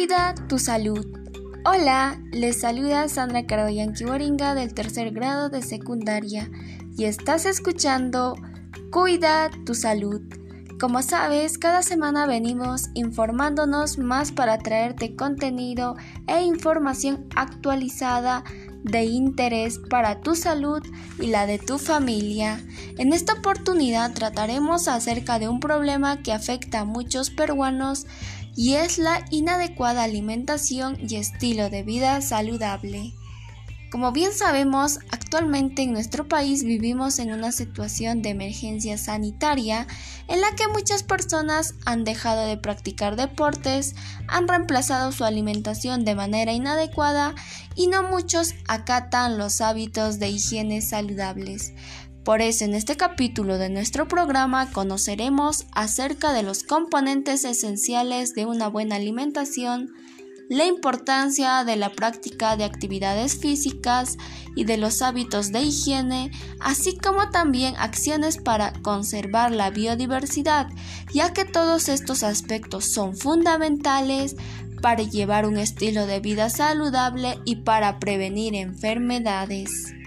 Cuida tu salud. Hola, les saluda Sandra Caraballanqui Boringa del tercer grado de secundaria y estás escuchando Cuida tu salud. Como sabes, cada semana venimos informándonos más para traerte contenido e información actualizada de interés para tu salud y la de tu familia. En esta oportunidad trataremos acerca de un problema que afecta a muchos peruanos y es la inadecuada alimentación y estilo de vida saludable. Como bien sabemos, actualmente en nuestro país vivimos en una situación de emergencia sanitaria en la que muchas personas han dejado de practicar deportes, han reemplazado su alimentación de manera inadecuada y no muchos acatan los hábitos de higiene saludables. Por eso en este capítulo de nuestro programa conoceremos acerca de los componentes esenciales de una buena alimentación, la importancia de la práctica de actividades físicas y de los hábitos de higiene, así como también acciones para conservar la biodiversidad, ya que todos estos aspectos son fundamentales para llevar un estilo de vida saludable y para prevenir enfermedades.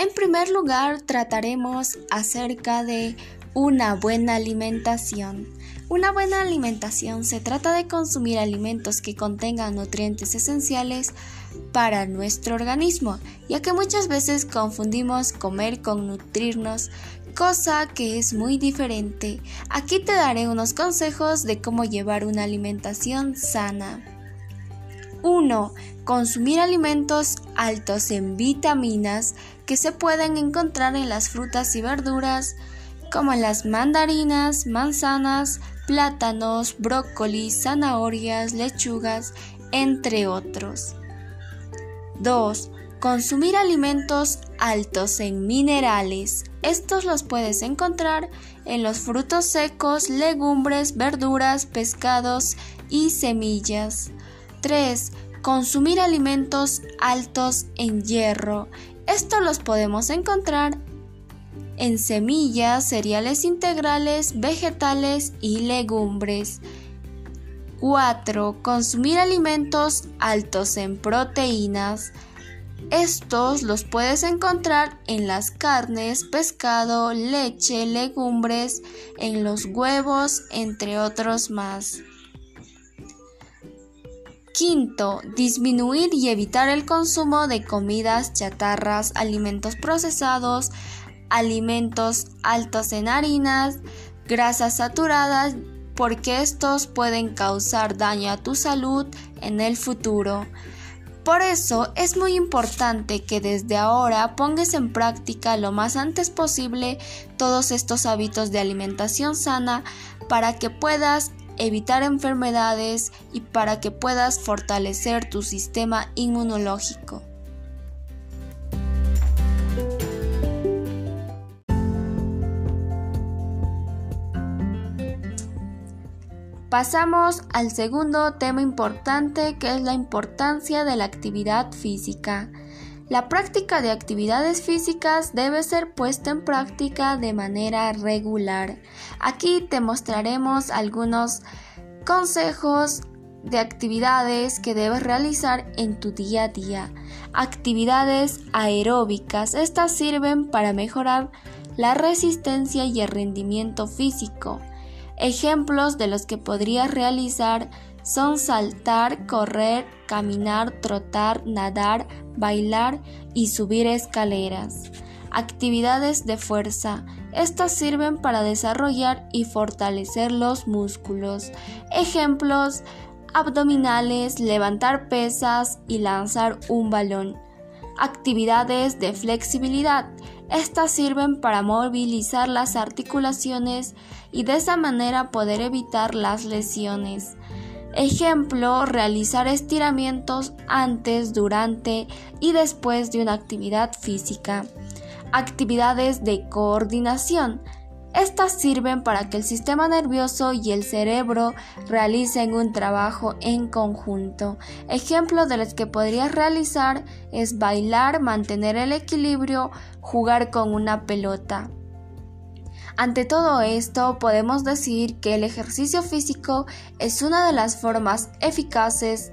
En primer lugar, trataremos acerca de una buena alimentación. Una buena alimentación se trata de consumir alimentos que contengan nutrientes esenciales para nuestro organismo, ya que muchas veces confundimos comer con nutrirnos, cosa que es muy diferente. Aquí te daré unos consejos de cómo llevar una alimentación sana. 1. Consumir alimentos altos en vitaminas que se pueden encontrar en las frutas y verduras como en las mandarinas, manzanas, plátanos, brócolis, zanahorias, lechugas, entre otros. 2. Consumir alimentos altos en minerales. Estos los puedes encontrar en los frutos secos, legumbres, verduras, pescados y semillas. 3. Consumir alimentos altos en hierro. Estos los podemos encontrar en semillas, cereales integrales, vegetales y legumbres. 4. Consumir alimentos altos en proteínas. Estos los puedes encontrar en las carnes, pescado, leche, legumbres, en los huevos, entre otros más. Quinto, disminuir y evitar el consumo de comidas chatarras, alimentos procesados, alimentos altos en harinas, grasas saturadas, porque estos pueden causar daño a tu salud en el futuro. Por eso es muy importante que desde ahora pongas en práctica lo más antes posible todos estos hábitos de alimentación sana para que puedas evitar enfermedades y para que puedas fortalecer tu sistema inmunológico. Pasamos al segundo tema importante que es la importancia de la actividad física. La práctica de actividades físicas debe ser puesta en práctica de manera regular. Aquí te mostraremos algunos consejos de actividades que debes realizar en tu día a día. Actividades aeróbicas. Estas sirven para mejorar la resistencia y el rendimiento físico. Ejemplos de los que podrías realizar son saltar, correr, caminar, trotar, nadar, bailar y subir escaleras. Actividades de fuerza. Estas sirven para desarrollar y fortalecer los músculos. Ejemplos abdominales, levantar pesas y lanzar un balón. Actividades de flexibilidad. Estas sirven para movilizar las articulaciones y de esa manera poder evitar las lesiones. Ejemplo, realizar estiramientos antes, durante y después de una actividad física. Actividades de coordinación. Estas sirven para que el sistema nervioso y el cerebro realicen un trabajo en conjunto. Ejemplo de los que podrías realizar es bailar, mantener el equilibrio, jugar con una pelota. Ante todo esto, podemos decir que el ejercicio físico es una de las formas eficaces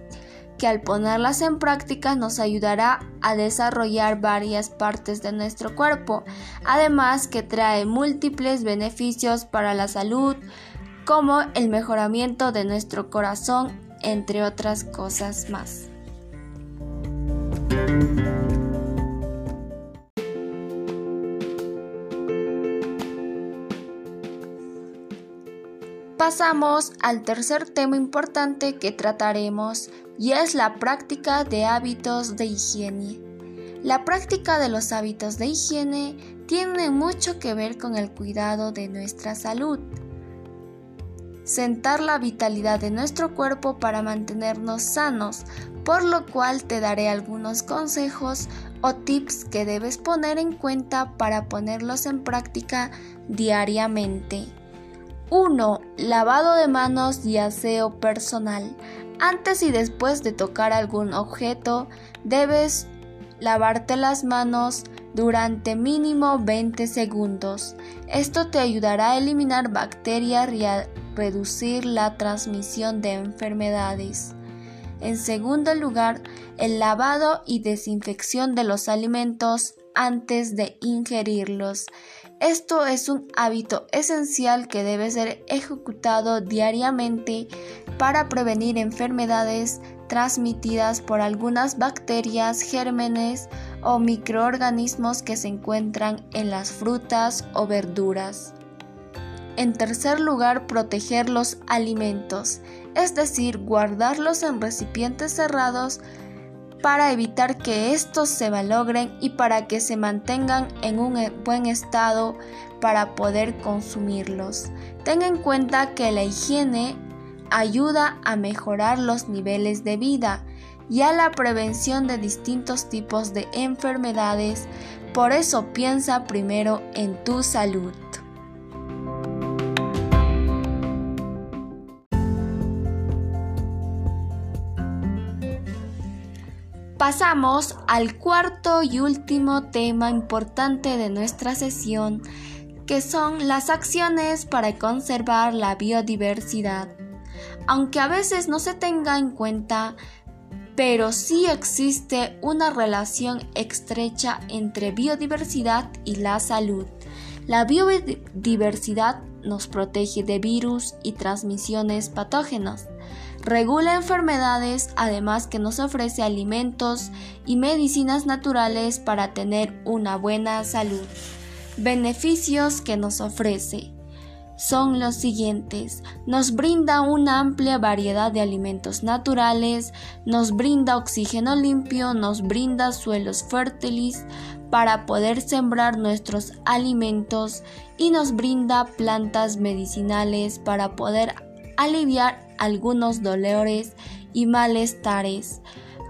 que al ponerlas en práctica nos ayudará a desarrollar varias partes de nuestro cuerpo, además que trae múltiples beneficios para la salud, como el mejoramiento de nuestro corazón, entre otras cosas más. Pasamos al tercer tema importante que trataremos y es la práctica de hábitos de higiene. La práctica de los hábitos de higiene tiene mucho que ver con el cuidado de nuestra salud. Sentar la vitalidad de nuestro cuerpo para mantenernos sanos, por lo cual te daré algunos consejos o tips que debes poner en cuenta para ponerlos en práctica diariamente. 1. Lavado de manos y aseo personal. Antes y después de tocar algún objeto, debes lavarte las manos durante mínimo 20 segundos. Esto te ayudará a eliminar bacterias y a reducir la transmisión de enfermedades. En segundo lugar, el lavado y desinfección de los alimentos antes de ingerirlos. Esto es un hábito esencial que debe ser ejecutado diariamente para prevenir enfermedades transmitidas por algunas bacterias, gérmenes o microorganismos que se encuentran en las frutas o verduras. En tercer lugar, proteger los alimentos, es decir, guardarlos en recipientes cerrados para evitar que estos se malogren y para que se mantengan en un e, buen estado para poder consumirlos. Ten en cuenta que la higiene ayuda a mejorar los niveles de vida y a la prevención de distintos tipos de enfermedades, por eso piensa primero en tu salud. Pasamos al cuarto y último tema importante de nuestra sesión, que son las acciones para conservar la biodiversidad. Aunque a veces no se tenga en cuenta, pero sí existe una relación estrecha entre biodiversidad y la salud. La biodiversidad nos protege de virus y transmisiones patógenas regula enfermedades, además que nos ofrece alimentos y medicinas naturales para tener una buena salud. Beneficios que nos ofrece son los siguientes. Nos brinda una amplia variedad de alimentos naturales, nos brinda oxígeno limpio, nos brinda suelos fértiles para poder sembrar nuestros alimentos y nos brinda plantas medicinales para poder aliviar algunos dolores y malestares,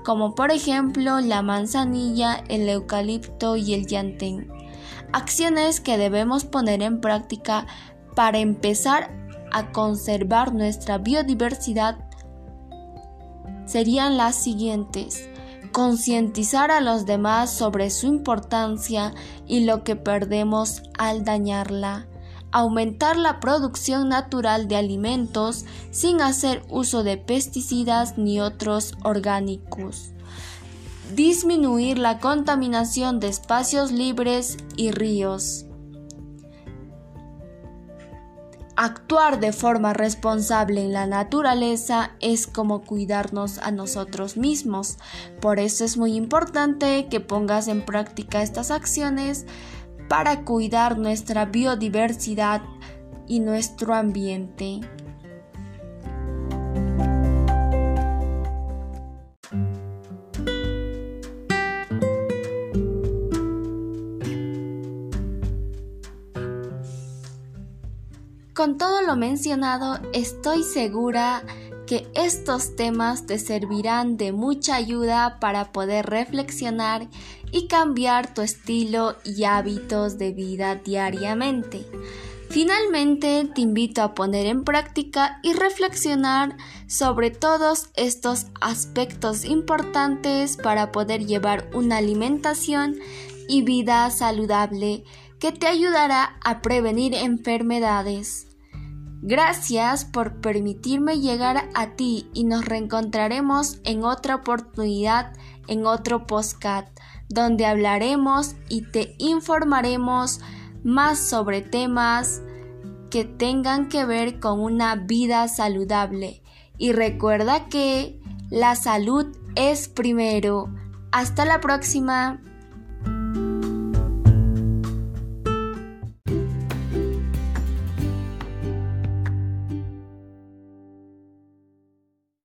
como por ejemplo la manzanilla, el eucalipto y el llantén. Acciones que debemos poner en práctica para empezar a conservar nuestra biodiversidad serían las siguientes. Concientizar a los demás sobre su importancia y lo que perdemos al dañarla aumentar la producción natural de alimentos sin hacer uso de pesticidas ni otros orgánicos, disminuir la contaminación de espacios libres y ríos. Actuar de forma responsable en la naturaleza es como cuidarnos a nosotros mismos. Por eso es muy importante que pongas en práctica estas acciones para cuidar nuestra biodiversidad y nuestro ambiente. Con todo lo mencionado, estoy segura que estos temas te servirán de mucha ayuda para poder reflexionar y cambiar tu estilo y hábitos de vida diariamente. Finalmente, te invito a poner en práctica y reflexionar sobre todos estos aspectos importantes para poder llevar una alimentación y vida saludable que te ayudará a prevenir enfermedades. Gracias por permitirme llegar a ti y nos reencontraremos en otra oportunidad en otro postcat donde hablaremos y te informaremos más sobre temas que tengan que ver con una vida saludable. Y recuerda que la salud es primero. Hasta la próxima.